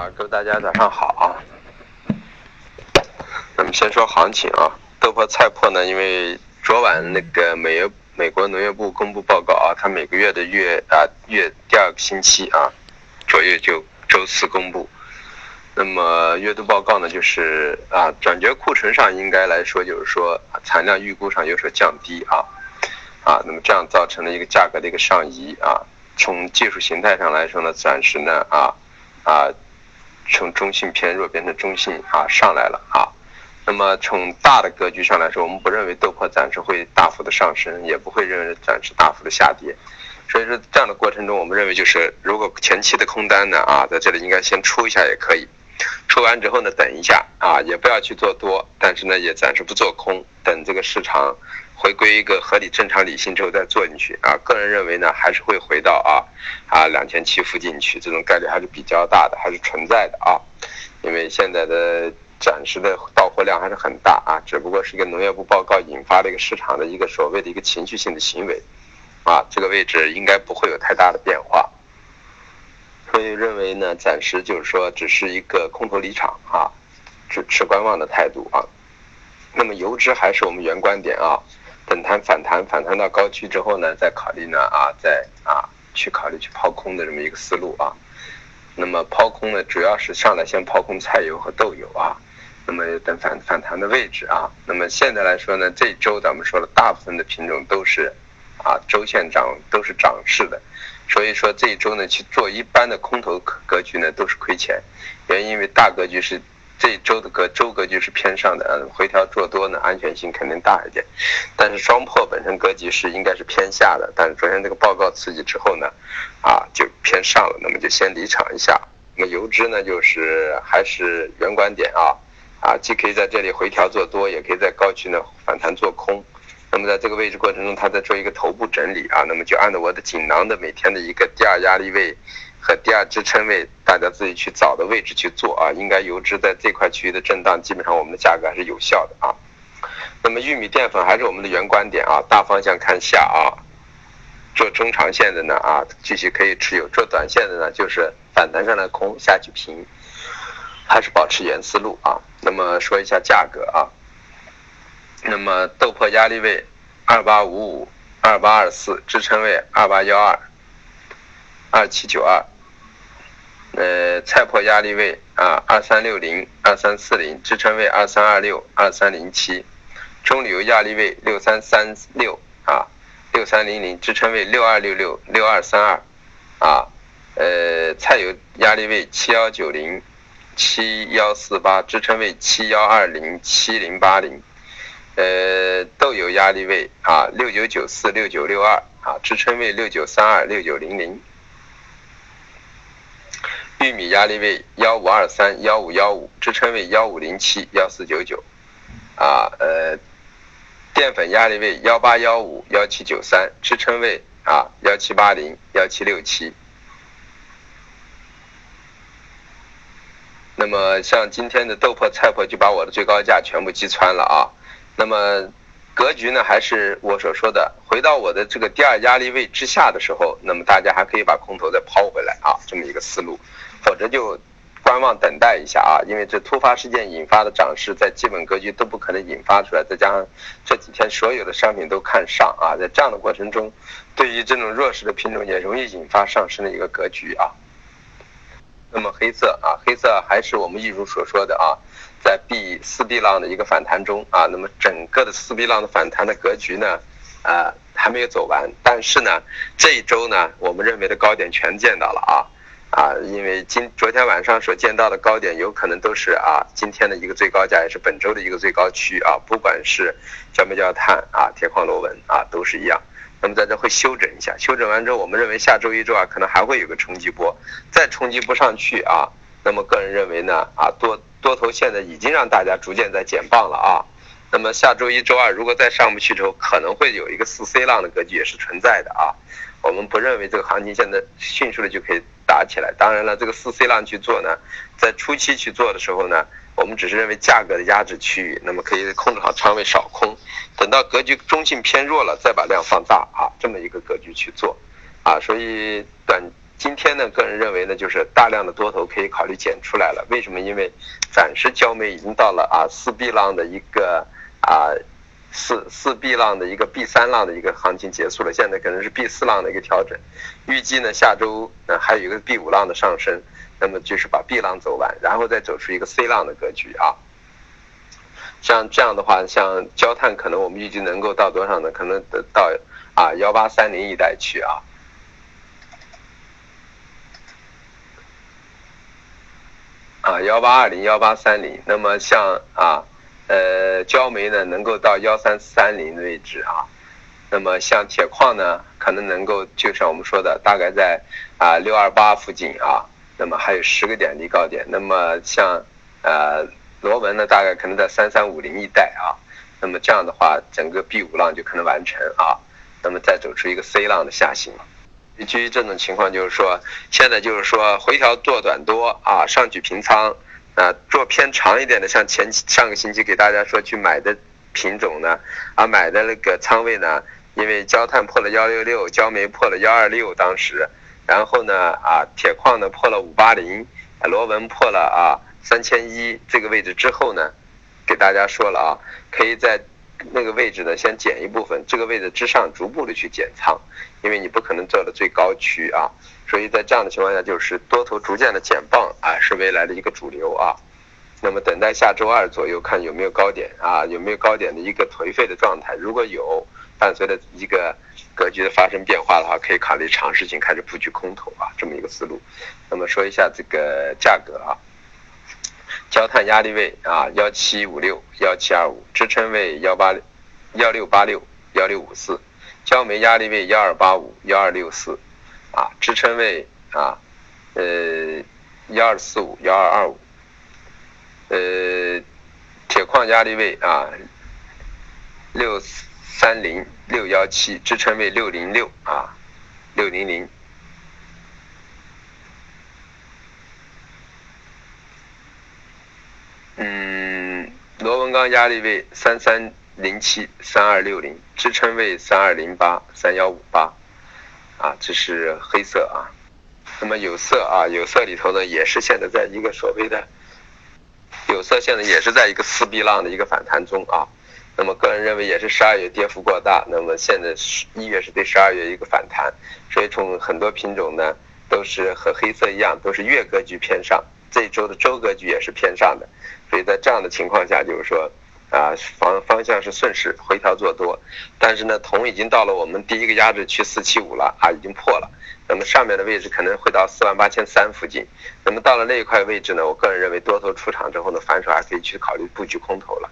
啊，各位大家早上好啊。那么先说行情啊，豆粕、菜粕呢，因为昨晚那个美美国农业部公布报告啊，它每个月的月啊月第二个星期啊左右就周四公布。那么月度报告呢，就是啊转折库存上应该来说就是说产量预估上有所降低啊啊，那么这样造成了一个价格的一个上移啊。从技术形态上来说呢，暂时呢啊啊。从中性偏弱变成中性啊上来了啊，那么从大的格局上来说，我们不认为豆粕暂时会大幅的上升，也不会认为暂时大幅的下跌，所以说这样的过程中，我们认为就是如果前期的空单呢啊在这里应该先出一下也可以，出完之后呢等一下啊也不要去做多，但是呢也暂时不做空，等这个市场。回归一个合理、正常、理性之后再做进去啊，个人认为呢，还是会回到啊啊两千七附近去，这种概率还是比较大的，还是存在的啊。因为现在的暂时的到货量还是很大啊，只不过是一个农业部报告引发了一个市场的一个所谓的一个情绪性的行为啊，这个位置应该不会有太大的变化，所以认为呢，暂时就是说只是一个空头离场啊，持持观望的态度啊。那么油脂还是我们原观点啊。等它反弹，反弹到高区之后呢，再考虑呢啊，再啊去考虑去抛空的这么一个思路啊。那么抛空呢，主要是上来先抛空菜油和豆油啊。那么等反反弹的位置啊。那么现在来说呢，这周咱们说了，大部分的品种都是啊周线涨，都是涨势的。所以说这一周呢去做一般的空头格局呢都是亏钱，原因为大格局是。这一周的格周格局是偏上的，嗯，回调做多呢，安全性肯定大一点。但是双破本身格局是应该是偏下的，但是昨天这个报告刺激之后呢，啊，就偏上了，那么就先离场一下。那么油脂呢，就是还是原观点啊，啊，既可以在这里回调做多，也可以在高区呢反弹做空。那么在这个位置过程中，它在做一个头部整理啊，那么就按照我的锦囊的每天的一个第二压力位。和第二支撑位，大家自己去找的位置去做啊。应该油脂在这块区域的震荡，基本上我们的价格还是有效的啊。那么玉米淀粉还是我们的原观点啊，大方向看下啊。做中长线的呢啊，继续可以持有；做短线的呢，就是反弹上来空下去平，还是保持原思路啊。那么说一下价格啊。那么豆粕压力位二八五五、二八二四，支撑位二八幺二。二七九二，呃，菜粕压力位啊，二三六零、二三四零，支撑位二三二六、二三零七，中铝油压力位六三三六啊，六三零零，支撑位六二六六、六二三二，啊，呃，菜油压力位七幺九零、七幺四八，支撑位七幺二零、七零八零，呃，豆油压力位啊，六九九四、六九六二啊，支撑位六九三二、六九零零。玉米压力位幺五二三幺五幺五，支撑位幺五零七幺四九九，啊呃，淀粉压力位幺八幺五幺七九三，支撑位啊幺七八零幺七六七。那么像今天的豆粕、菜粕就把我的最高价全部击穿了啊。那么格局呢，还是我所说的，回到我的这个第二压力位之下的时候，那么大家还可以把空头再抛回来啊，这么一个思路。否则就观望等待一下啊，因为这突发事件引发的涨势，在基本格局都不可能引发出来，再加上这几天所有的商品都看上啊，在这样的过程中，对于这种弱势的品种也容易引发上升的一个格局啊。那么黑色啊，黑色还是我们一如所说的啊，在 B 四 B 浪的一个反弹中啊，那么整个的四 B 浪的反弹的格局呢，啊还没有走完，但是呢，这一周呢，我们认为的高点全见到了啊。啊，因为今昨天晚上所见到的高点，有可能都是啊今天的一个最高价，也是本周的一个最高区啊。不管是焦煤焦炭啊、铁矿螺纹啊，都是一样。那么在这会休整一下，休整完之后，我们认为下周一周啊，可能还会有个冲击波，再冲击不上去啊。那么个人认为呢，啊多多头现在已经让大家逐渐在减磅了啊。那么下周一周二如果再上不去之后，可能会有一个四 C 浪的格局也是存在的啊。我们不认为这个行情现在迅速的就可以打起来。当然了，这个四 C 浪去做呢，在初期去做的时候呢，我们只是认为价格的压制区域，那么可以控制好仓位少空，等到格局中性偏弱了，再把量放大啊，这么一个格局去做，啊，所以短今天呢，个人认为呢，就是大量的多头可以考虑减出来了。为什么？因为暂时焦煤已经到了啊四 B 浪的一个啊四四 B 浪的一个 B 三浪的一个行情结束了，现在可能是 B 四浪的一个调整。预计呢，下周呢还有一个 B 五浪的上升，那么就是把 B 浪走完，然后再走出一个 C 浪的格局啊。像这样的话，像焦炭可能我们预计能够到多少呢？可能得到啊幺八三零一带去啊。啊幺八二零幺八三零，那么像啊呃焦煤呢能够到幺三三零的位置啊，那么像铁矿呢可能能够就像我们说的大概在啊六二八附近啊，那么还有十个点离高点，那么像呃。螺纹呢，大概可能在三三五零一带啊，那么这样的话，整个 B 五浪就可能完成啊，那么再走出一个 C 浪的下行。基于这种情况，就是说，现在就是说回调做短多啊，上去平仓啊，做偏长一点的，像前上个星期给大家说去买的品种呢，啊买的那个仓位呢，因为焦炭破了幺六六，焦煤破了幺二六，当时，然后呢啊铁矿呢破了五八零，螺纹破了啊。三千一这个位置之后呢，给大家说了啊，可以在那个位置呢先减一部分，这个位置之上逐步的去减仓，因为你不可能做到最高区啊，所以在这样的情况下，就是多头逐渐的减磅啊，是未来的一个主流啊。那么等待下周二左右看有没有高点啊，有没有高点的一个颓废的状态，如果有，伴随着一个格局的发生变化的话，可以考虑尝试性开始布局空头啊，这么一个思路。那么说一下这个价格啊。焦炭压力位啊，幺七五六幺七二五，支撑位幺八幺六八六幺六五四，焦煤压力位幺二八五幺二六四，啊，支撑位啊，呃幺二四五幺二二五，呃，铁矿压力位啊六三零六幺七，支撑位六零六啊六零零。嗯，螺纹钢压力位三三零七三二六零，支撑位三二零八三幺五八，啊，这是黑色啊。那么有色啊，有色里头呢，也是现在在一个所谓的有色，现在也是在一个四 B 浪的一个反弹中啊。那么个人认为也是十二月跌幅过大，那么现在一月是对十二月一个反弹，所以从很多品种呢都是和黑色一样，都是月格局偏上，这一周的周格局也是偏上的。所以在这样的情况下，就是说，啊方方向是顺势回调做多，但是呢，铜已经到了我们第一个压制区四七五了啊，已经破了。那么上面的位置可能会到四万八千三附近。那么到了那一块位置呢，我个人认为多头出场之后呢，反手还可以去考虑布局空头了。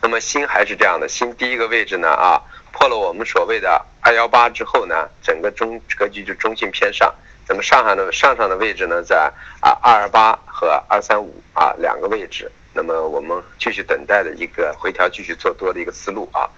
那么锌还是这样的，锌第一个位置呢啊，破了我们所谓的二幺八之后呢，整个中格局就中性偏上。那么上海的上上的位置呢，在啊二二八和二三五啊两个位置。那么我们继续等待的一个回调，继续做多的一个思路啊，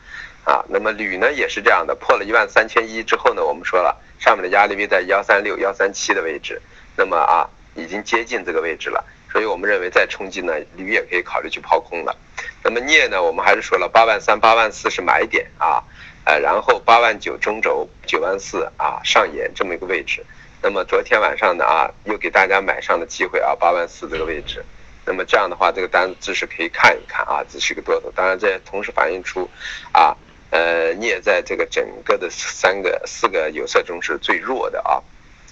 啊，那么铝呢也是这样的，破了一万三千一之后呢，我们说了上面的压力位在幺三六、幺三七的位置，那么啊已经接近这个位置了，所以我们认为再冲击呢，铝也可以考虑去抛空了。那么镍呢，我们还是说了八万三、八万四是买点啊，呃，然后八万九中轴、九万四啊上沿这么一个位置。那么昨天晚上呢啊，又给大家买上的机会啊，八万四这个位置。那么这样的话，这个单子是可以看一看啊，这是一个多头。当然，这同时反映出，啊，呃，镍在这个整个的三个、四个有色中是最弱的啊，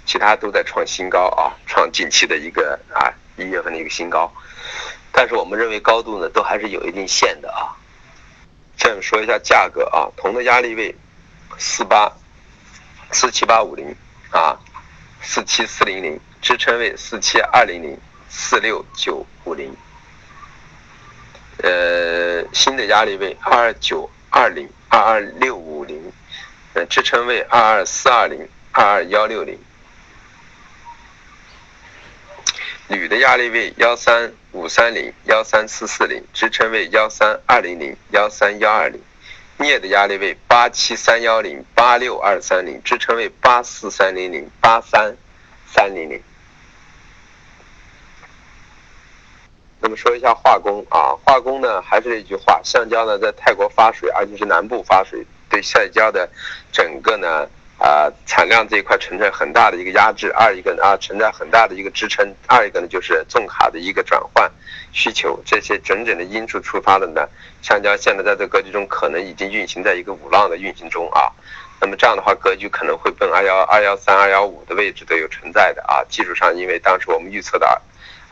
其他都在创新高啊，创近期的一个啊一月份的一个新高。但是我们认为高度呢，都还是有一定限的啊。这样说一下价格啊，铜的压力位四八四七八五零啊，四七四零零，支撑位四七二零零。四六九五零，呃，新的压力位二二九二零二二六五零，呃，支撑位二二四二零二二幺六零，铝的压力位幺三五三零幺三四四零，支撑位幺三二零零幺三幺二零，镍的压力位八七三幺零八六二三零，支撑位八四三零零八三三零零。那么说一下化工啊，化工呢还是那句话，橡胶呢在泰国发水，而且是南部发水，对橡胶的整个呢啊产量这一块存在很大的一个压制，二一个呢啊存在很大的一个支撑，二一个呢就是重卡的一个转换需求，这些整整的因素触发的呢，橡胶现在在这格局中可能已经运行在一个五浪的运行中啊。那么这样的话，格局可能会奔二幺二幺三二幺五的位置都有存在的啊。技术上，因为当时我们预测的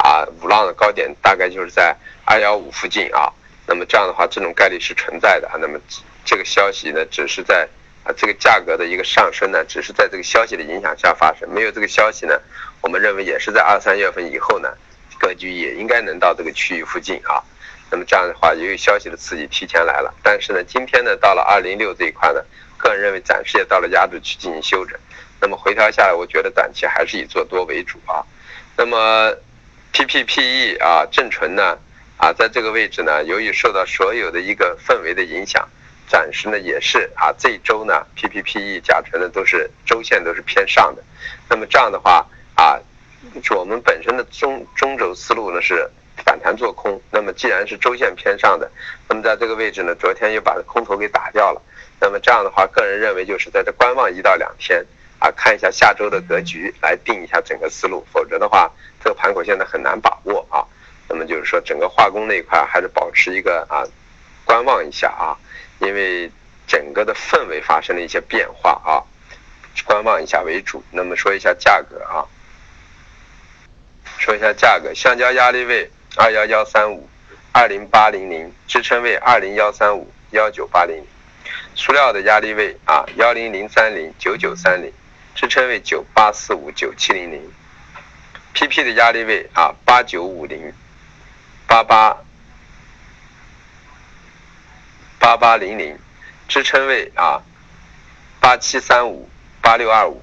啊五浪的高点大概就是在二幺五附近啊。那么这样的话，这种概率是存在的啊。那么这个消息呢，只是在啊这个价格的一个上升呢，只是在这个消息的影响下发生。没有这个消息呢，我们认为也是在二三月份以后呢，格局也应该能到这个区域附近啊。那么这样的话，由于消息的刺激提前来了，但是呢，今天呢到了二零六这一块呢。个人认为暂时也到了压制区进行休整，那么回调下来，我觉得短期还是以做多为主啊。那么 PPPE 啊正纯呢啊在这个位置呢，由于受到所有的一个氛围的影响，暂时呢也是啊这一周呢 PPPE 甲醇呢都是周线都是偏上的。那么这样的话啊，我们本身的中中轴思路呢是反弹做空。那么既然是周线偏上的，那么在这个位置呢，昨天又把空头给打掉了。那么这样的话，个人认为就是在这观望一到两天啊，看一下下周的格局，来定一下整个思路。否则的话，这个盘口现在很难把握啊。那么就是说，整个化工那一块还是保持一个啊，观望一下啊，因为整个的氛围发生了一些变化啊，观望一下为主。那么说一下价格啊，说一下价格，橡胶压力位二幺幺三五，二零八零零，支撑位二零幺三五，幺九八零。塑料的压力位啊，幺零零三零九九三零，支撑位九八四五九七零零。PP 的压力位啊，八九五零八八八八零零，支撑位啊，八七三五八六二五。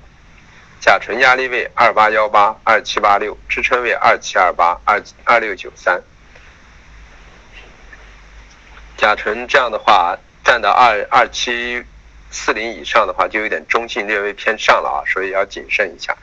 甲醇压力位二八幺八二七八六，支撑位二七二八二二六九三。甲醇这样的话。站到二二七四零以上的话，就有点中性，略微偏上了啊，所以要谨慎一下。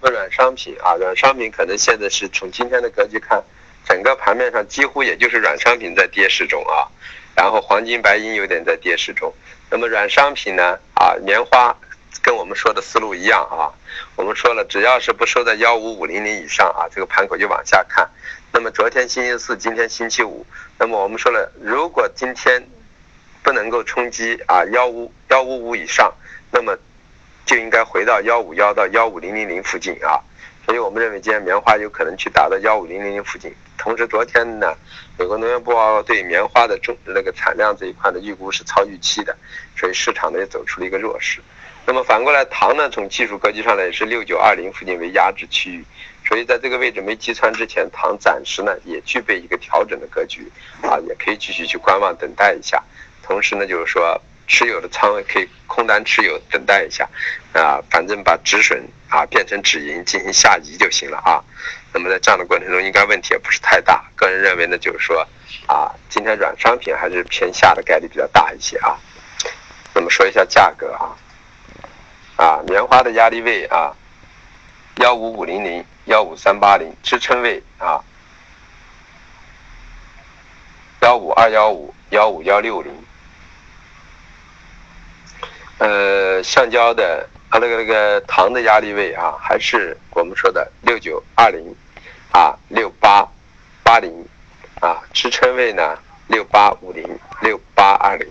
那软商品啊，软商品可能现在是从今天的格局看，整个盘面上几乎也就是软商品在跌势中啊，然后黄金白银有点在跌势中。那么软商品呢啊，棉花跟我们说的思路一样啊，我们说了，只要是不收在幺五五零零以上啊，这个盘口就往下看。那么昨天星期四，今天星期五。那么我们说了，如果今天不能够冲击啊幺五幺五五以上，那么就应该回到幺五幺到幺五零零零附近啊。所以我们认为今天棉花有可能去达到幺五零零零附近。同时昨天呢，美国农业部对棉花的中那个产量这一块的预估是超预期的，所以市场呢也走出了一个弱势。那么反过来，糖呢从技术格局上来也是六九二零附近为压制区域。所以在这个位置没击穿之前，糖暂时呢也具备一个调整的格局，啊，也可以继续去观望等待一下。同时呢，就是说持有的仓位可以空单持有，等待一下，啊，反正把止损啊变成止盈进行下移就行了啊。那么在这样的过程中，应该问题也不是太大。个人认为呢，就是说啊，今天软商品还是偏下的概率比较大一些啊。那么说一下价格啊，啊，棉花的压力位啊，幺五五零零。幺五三八零支撑位啊，幺五二幺五幺五幺六零，呃，橡胶的啊那个那个糖的压力位啊，还是我们说的六九二零啊六八八零啊支撑位呢六八五零六八二零。